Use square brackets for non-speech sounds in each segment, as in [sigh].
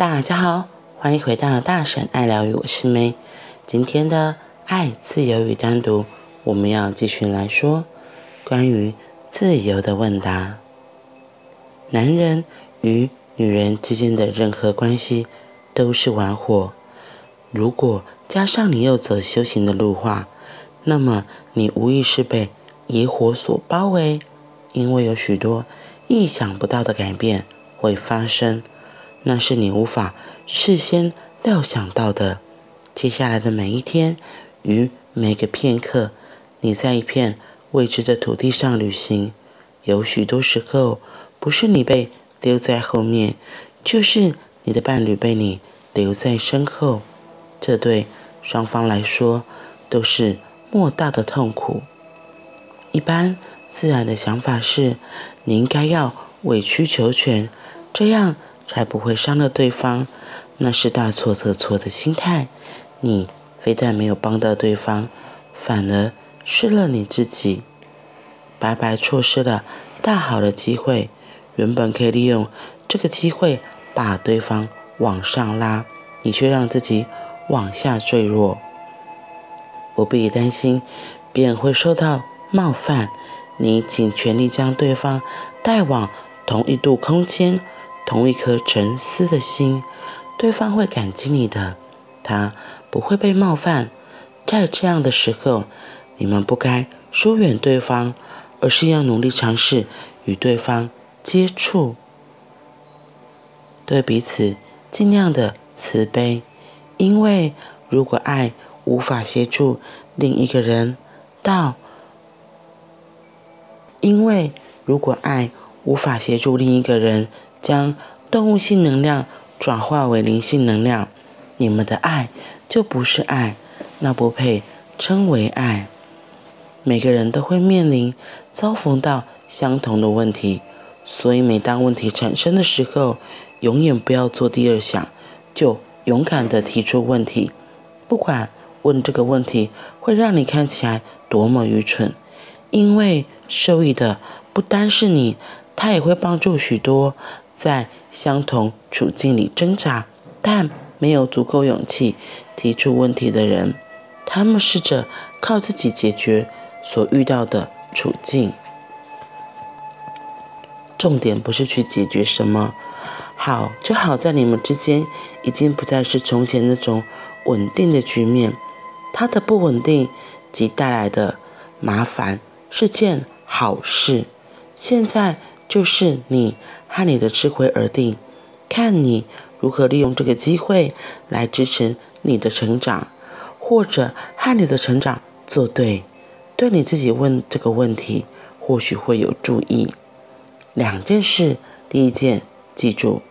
大家好，欢迎回到大婶爱疗愈，我是梅。今天的爱、自由与单独，我们要继续来说关于自由的问答。男人与女人之间的任何关系都是玩火，如果加上你又走修行的路话，那么你无疑是被野火所包围，因为有许多意想不到的改变会发生。那是你无法事先料想到的。接下来的每一天与每个片刻，你在一片未知的土地上旅行。有许多时候，不是你被丢在后面，就是你的伴侣被你留在身后。这对双方来说都是莫大的痛苦。一般自然的想法是，你应该要委曲求全，这样。才不会伤了对方，那是大错特错的心态。你非但没有帮到对方，反而失了你自己，白白错失了大好的机会。原本可以利用这个机会把对方往上拉，你却让自己往下坠落。不必担心别人会受到冒犯，你尽全力将对方带往同一度空间。同一颗沉思的心，对方会感激你的，他不会被冒犯。在这样的时候，你们不该疏远对方，而是要努力尝试与对方接触，对彼此尽量的慈悲。因为如果爱无法协助另一个人到，因为如果爱无法协助另一个人。将动物性能量转化为灵性能量，你们的爱就不是爱，那不配称为爱。每个人都会面临遭逢到相同的问题，所以每当问题产生的时候，永远不要做第二想，就勇敢地提出问题。不管问这个问题会让你看起来多么愚蠢，因为受益的不单是你，它也会帮助许多。在相同处境里挣扎，但没有足够勇气提出问题的人，他们试着靠自己解决所遇到的处境。重点不是去解决什么，好就好在你们之间已经不再是从前那种稳定的局面，它的不稳定及带来的麻烦是件好事。现在就是你。和你的智慧而定，看你如何利用这个机会来支持你的成长，或者和你的成长作对。对你自己问这个问题，或许会有助益。两件事，第一件，记住，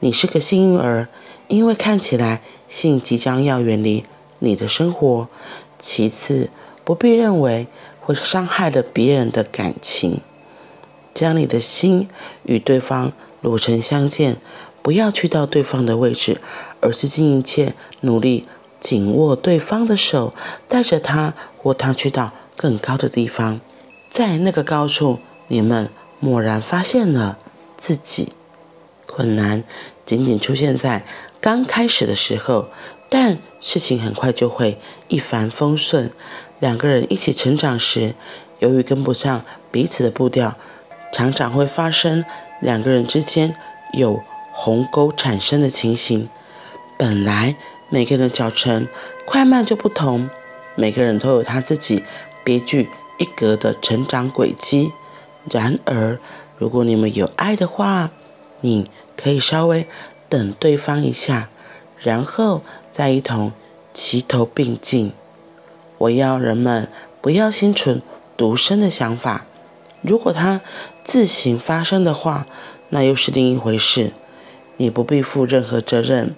你是个幸运儿，因为看起来性即将要远离你的生活。其次，不必认为会伤害了别人的感情。将你的心与对方裸诚相见，不要去到对方的位置，而是尽一切努力紧握对方的手，带着他或他去到更高的地方。在那个高处，你们蓦然发现了自己。困难仅仅出现在刚开始的时候，但事情很快就会一帆风顺。两个人一起成长时，由于跟不上彼此的步调。常常会发生两个人之间有鸿沟产生的情形。本来每个人的脚程快慢就不同，每个人都有他自己别具一格的成长轨迹。然而，如果你们有爱的话，你可以稍微等对方一下，然后再一同齐头并进。我要人们不要心存独身的想法。如果它自行发生的话，那又是另一回事。你不必负任何责任。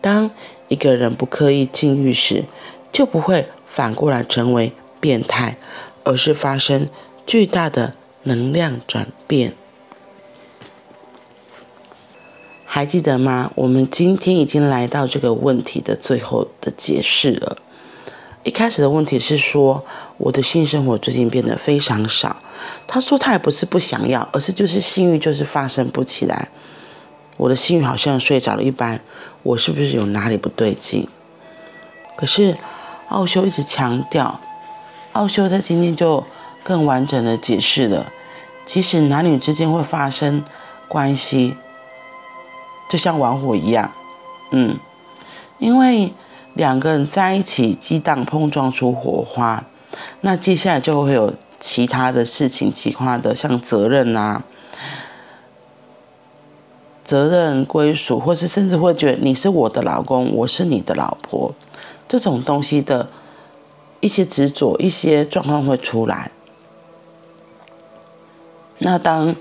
当一个人不刻意禁欲时，就不会反过来成为变态，而是发生巨大的能量转变。还记得吗？我们今天已经来到这个问题的最后的解释了。一开始的问题是说，我的性生活最近变得非常少。他说他也不是不想要，而是就是性欲就是发生不起来。我的性欲好像睡着了一般，我是不是有哪里不对劲？可是奥修一直强调，奥修在今天就更完整的解释了，其实男女之间会发生关系，就像玩火一样，嗯，因为两个人在一起激荡碰撞出火花，那接下来就会有其他的事情，其他的像责任啊。责任归属，或是甚至会觉得你是我的老公，我是你的老婆，这种东西的一些执着、一些状况会出来。那当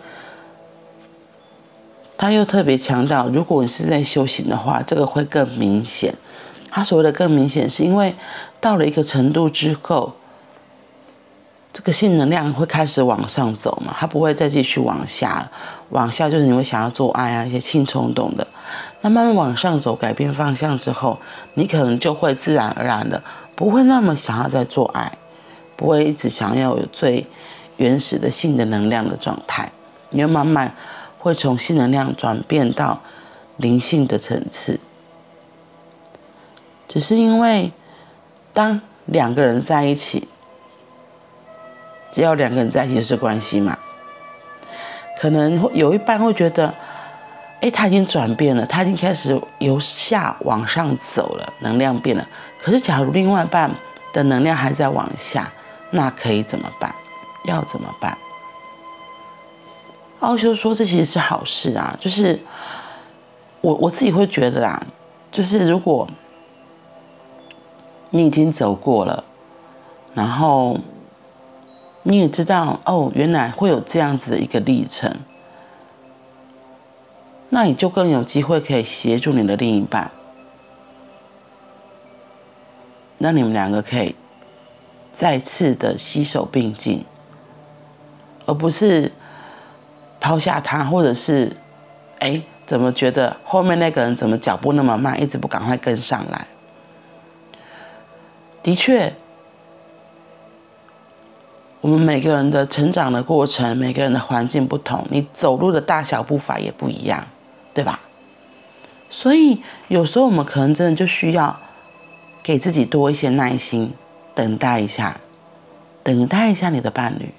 他又特别强调，如果你是在修行的话，这个会更明显。他所谓的更明显，是因为到了一个程度之后。这个性能量会开始往上走嘛，它不会再继续往下。往下就是你会想要做爱啊，一些性冲动的。那慢慢往上走，改变方向之后，你可能就会自然而然的不会那么想要再做爱，不会一直想要有最原始的性的能量的状态。你会慢慢会从性能量转变到灵性的层次。只是因为当两个人在一起。只要两个人在一起是关系嘛，可能会有一半会觉得，哎，他已经转变了，他已经开始由下往上走了，能量变了。可是，假如另外一半的能量还在往下，那可以怎么办？要怎么办？奥修说，这其实是好事啊，就是我我自己会觉得啦，就是如果你已经走过了，然后。你也知道哦，原来会有这样子的一个历程，那你就更有机会可以协助你的另一半，让你们两个可以再次的携手并进，而不是抛下他，或者是哎，怎么觉得后面那个人怎么脚步那么慢，一直不赶快跟上来？的确。我们每个人的成长的过程，每个人的环境不同，你走路的大小步伐也不一样，对吧？所以有时候我们可能真的就需要给自己多一些耐心，等待一下，等待一下你的伴侣。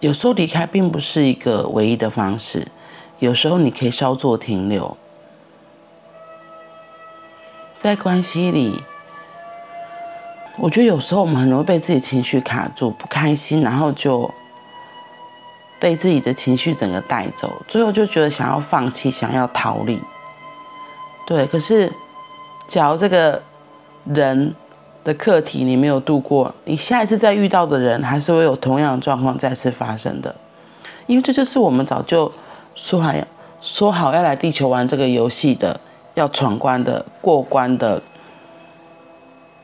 有时候离开并不是一个唯一的方式，有时候你可以稍作停留。在关系里，我觉得有时候我们很容易被自己情绪卡住，不开心，然后就被自己的情绪整个带走，最后就觉得想要放弃，想要逃离。对，可是，假如这个人的课题你没有度过，你下一次再遇到的人还是会有同样的状况再次发生的，因为这就是我们早就说好说好要来地球玩这个游戏的。要闯关的过关的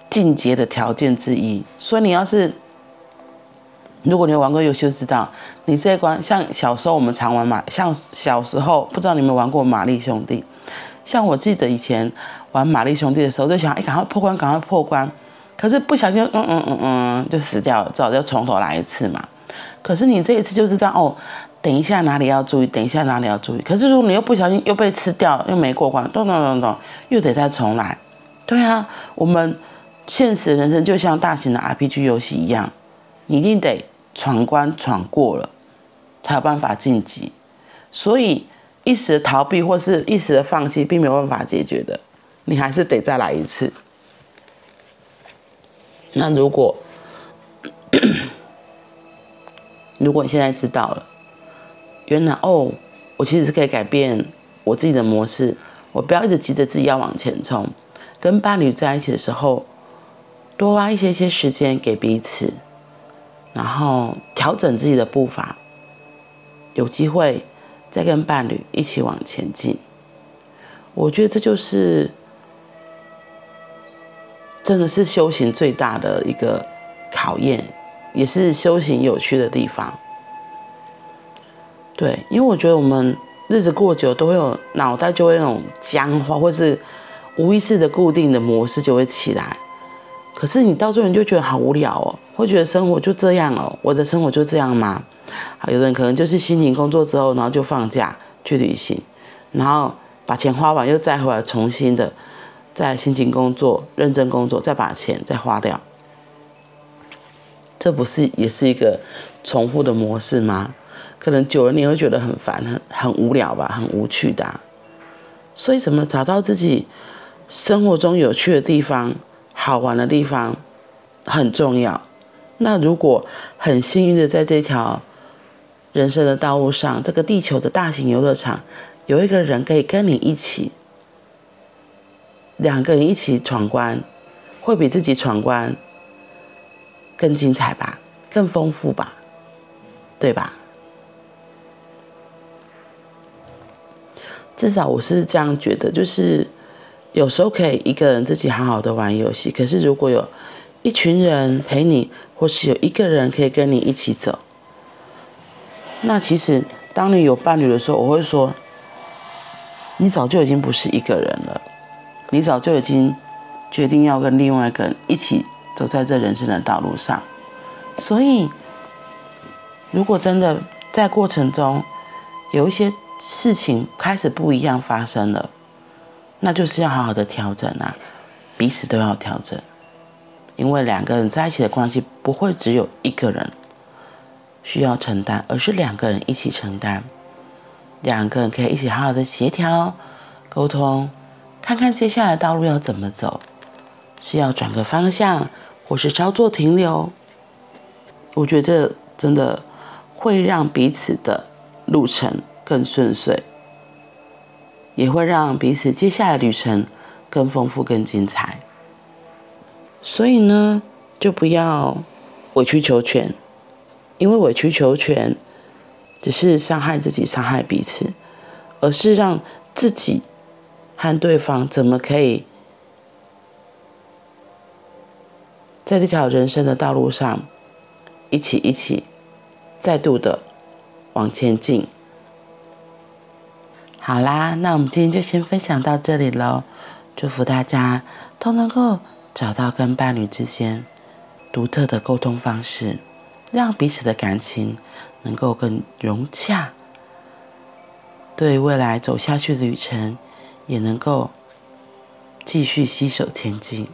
进阶的条件之一，所以你要是如果你有玩过游戏，就知道你这一关，像小时候我们常玩嘛，像小时候不知道你们玩过玛丽兄弟，像我记得以前玩玛丽兄弟的时候，就想哎，赶快破关，赶快破关，可是不小心，嗯嗯嗯嗯，就死掉了，只好就从头来一次嘛。可是你这一次就知道哦。等一下，哪里要注意？等一下，哪里要注意？可是如果你又不小心又被吃掉，又没过关，咚咚咚咚，又得再重来。对啊，我们现实人生就像大型的 RPG 游戏一样，你一定得闯关闯过了，才有办法晋级。所以一时的逃避或是一时的放弃，并没有办法解决的，你还是得再来一次。那如果 [coughs] 如果你现在知道了。原来哦，我其实是可以改变我自己的模式。我不要一直急着自己要往前冲。跟伴侣在一起的时候，多花一些些时间给彼此，然后调整自己的步伐，有机会再跟伴侣一起往前进。我觉得这就是真的是修行最大的一个考验，也是修行有趣的地方。对，因为我觉得我们日子过久，都会有脑袋就会那种僵化，或是无意识的固定的模式就会起来。可是你到最后你就觉得好无聊哦，会觉得生活就这样哦，我的生活就这样吗？好，有人可能就是辛勤工作之后，然后就放假去旅行，然后把钱花完又再回来，重新的再辛勤工作、认真工作，再把钱再花掉。这不是也是一个重复的模式吗？可能久了你会觉得很烦、很很无聊吧，很无趣的。所以，什么找到自己生活中有趣的地方、好玩的地方很重要。那如果很幸运的在这条人生的道路上，这个地球的大型游乐场有一个人可以跟你一起，两个人一起闯关，会比自己闯关更精彩吧，更丰富吧，对吧？至少我是这样觉得，就是有时候可以一个人自己好好的玩游戏，可是如果有一群人陪你，或是有一个人可以跟你一起走，那其实当你有伴侣的时候，我会说，你早就已经不是一个人了，你早就已经决定要跟另外一个人一起走在这人生的道路上。所以，如果真的在过程中有一些，事情开始不一样发生了，那就是要好好的调整啊，彼此都要调整，因为两个人在一起的关系不会只有一个人需要承担，而是两个人一起承担，两个人可以一起好好的协调沟通，看看接下来道路要怎么走，是要转个方向，或是稍作停留。我觉得真的会让彼此的路程。更顺遂，也会让彼此接下来旅程更丰富、更精彩。所以呢，就不要委曲求全，因为委曲求全只是伤害自己、伤害彼此，而是让自己和对方怎么可以在这条人生的道路上一起、一起再度的往前进。好啦，那我们今天就先分享到这里喽。祝福大家都能够找到跟伴侣之间独特的沟通方式，让彼此的感情能够更融洽，对未来走下去的旅程也能够继续携手前进。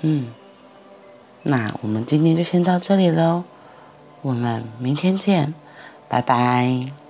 嗯，那我们今天就先到这里喽，我们明天见，拜拜。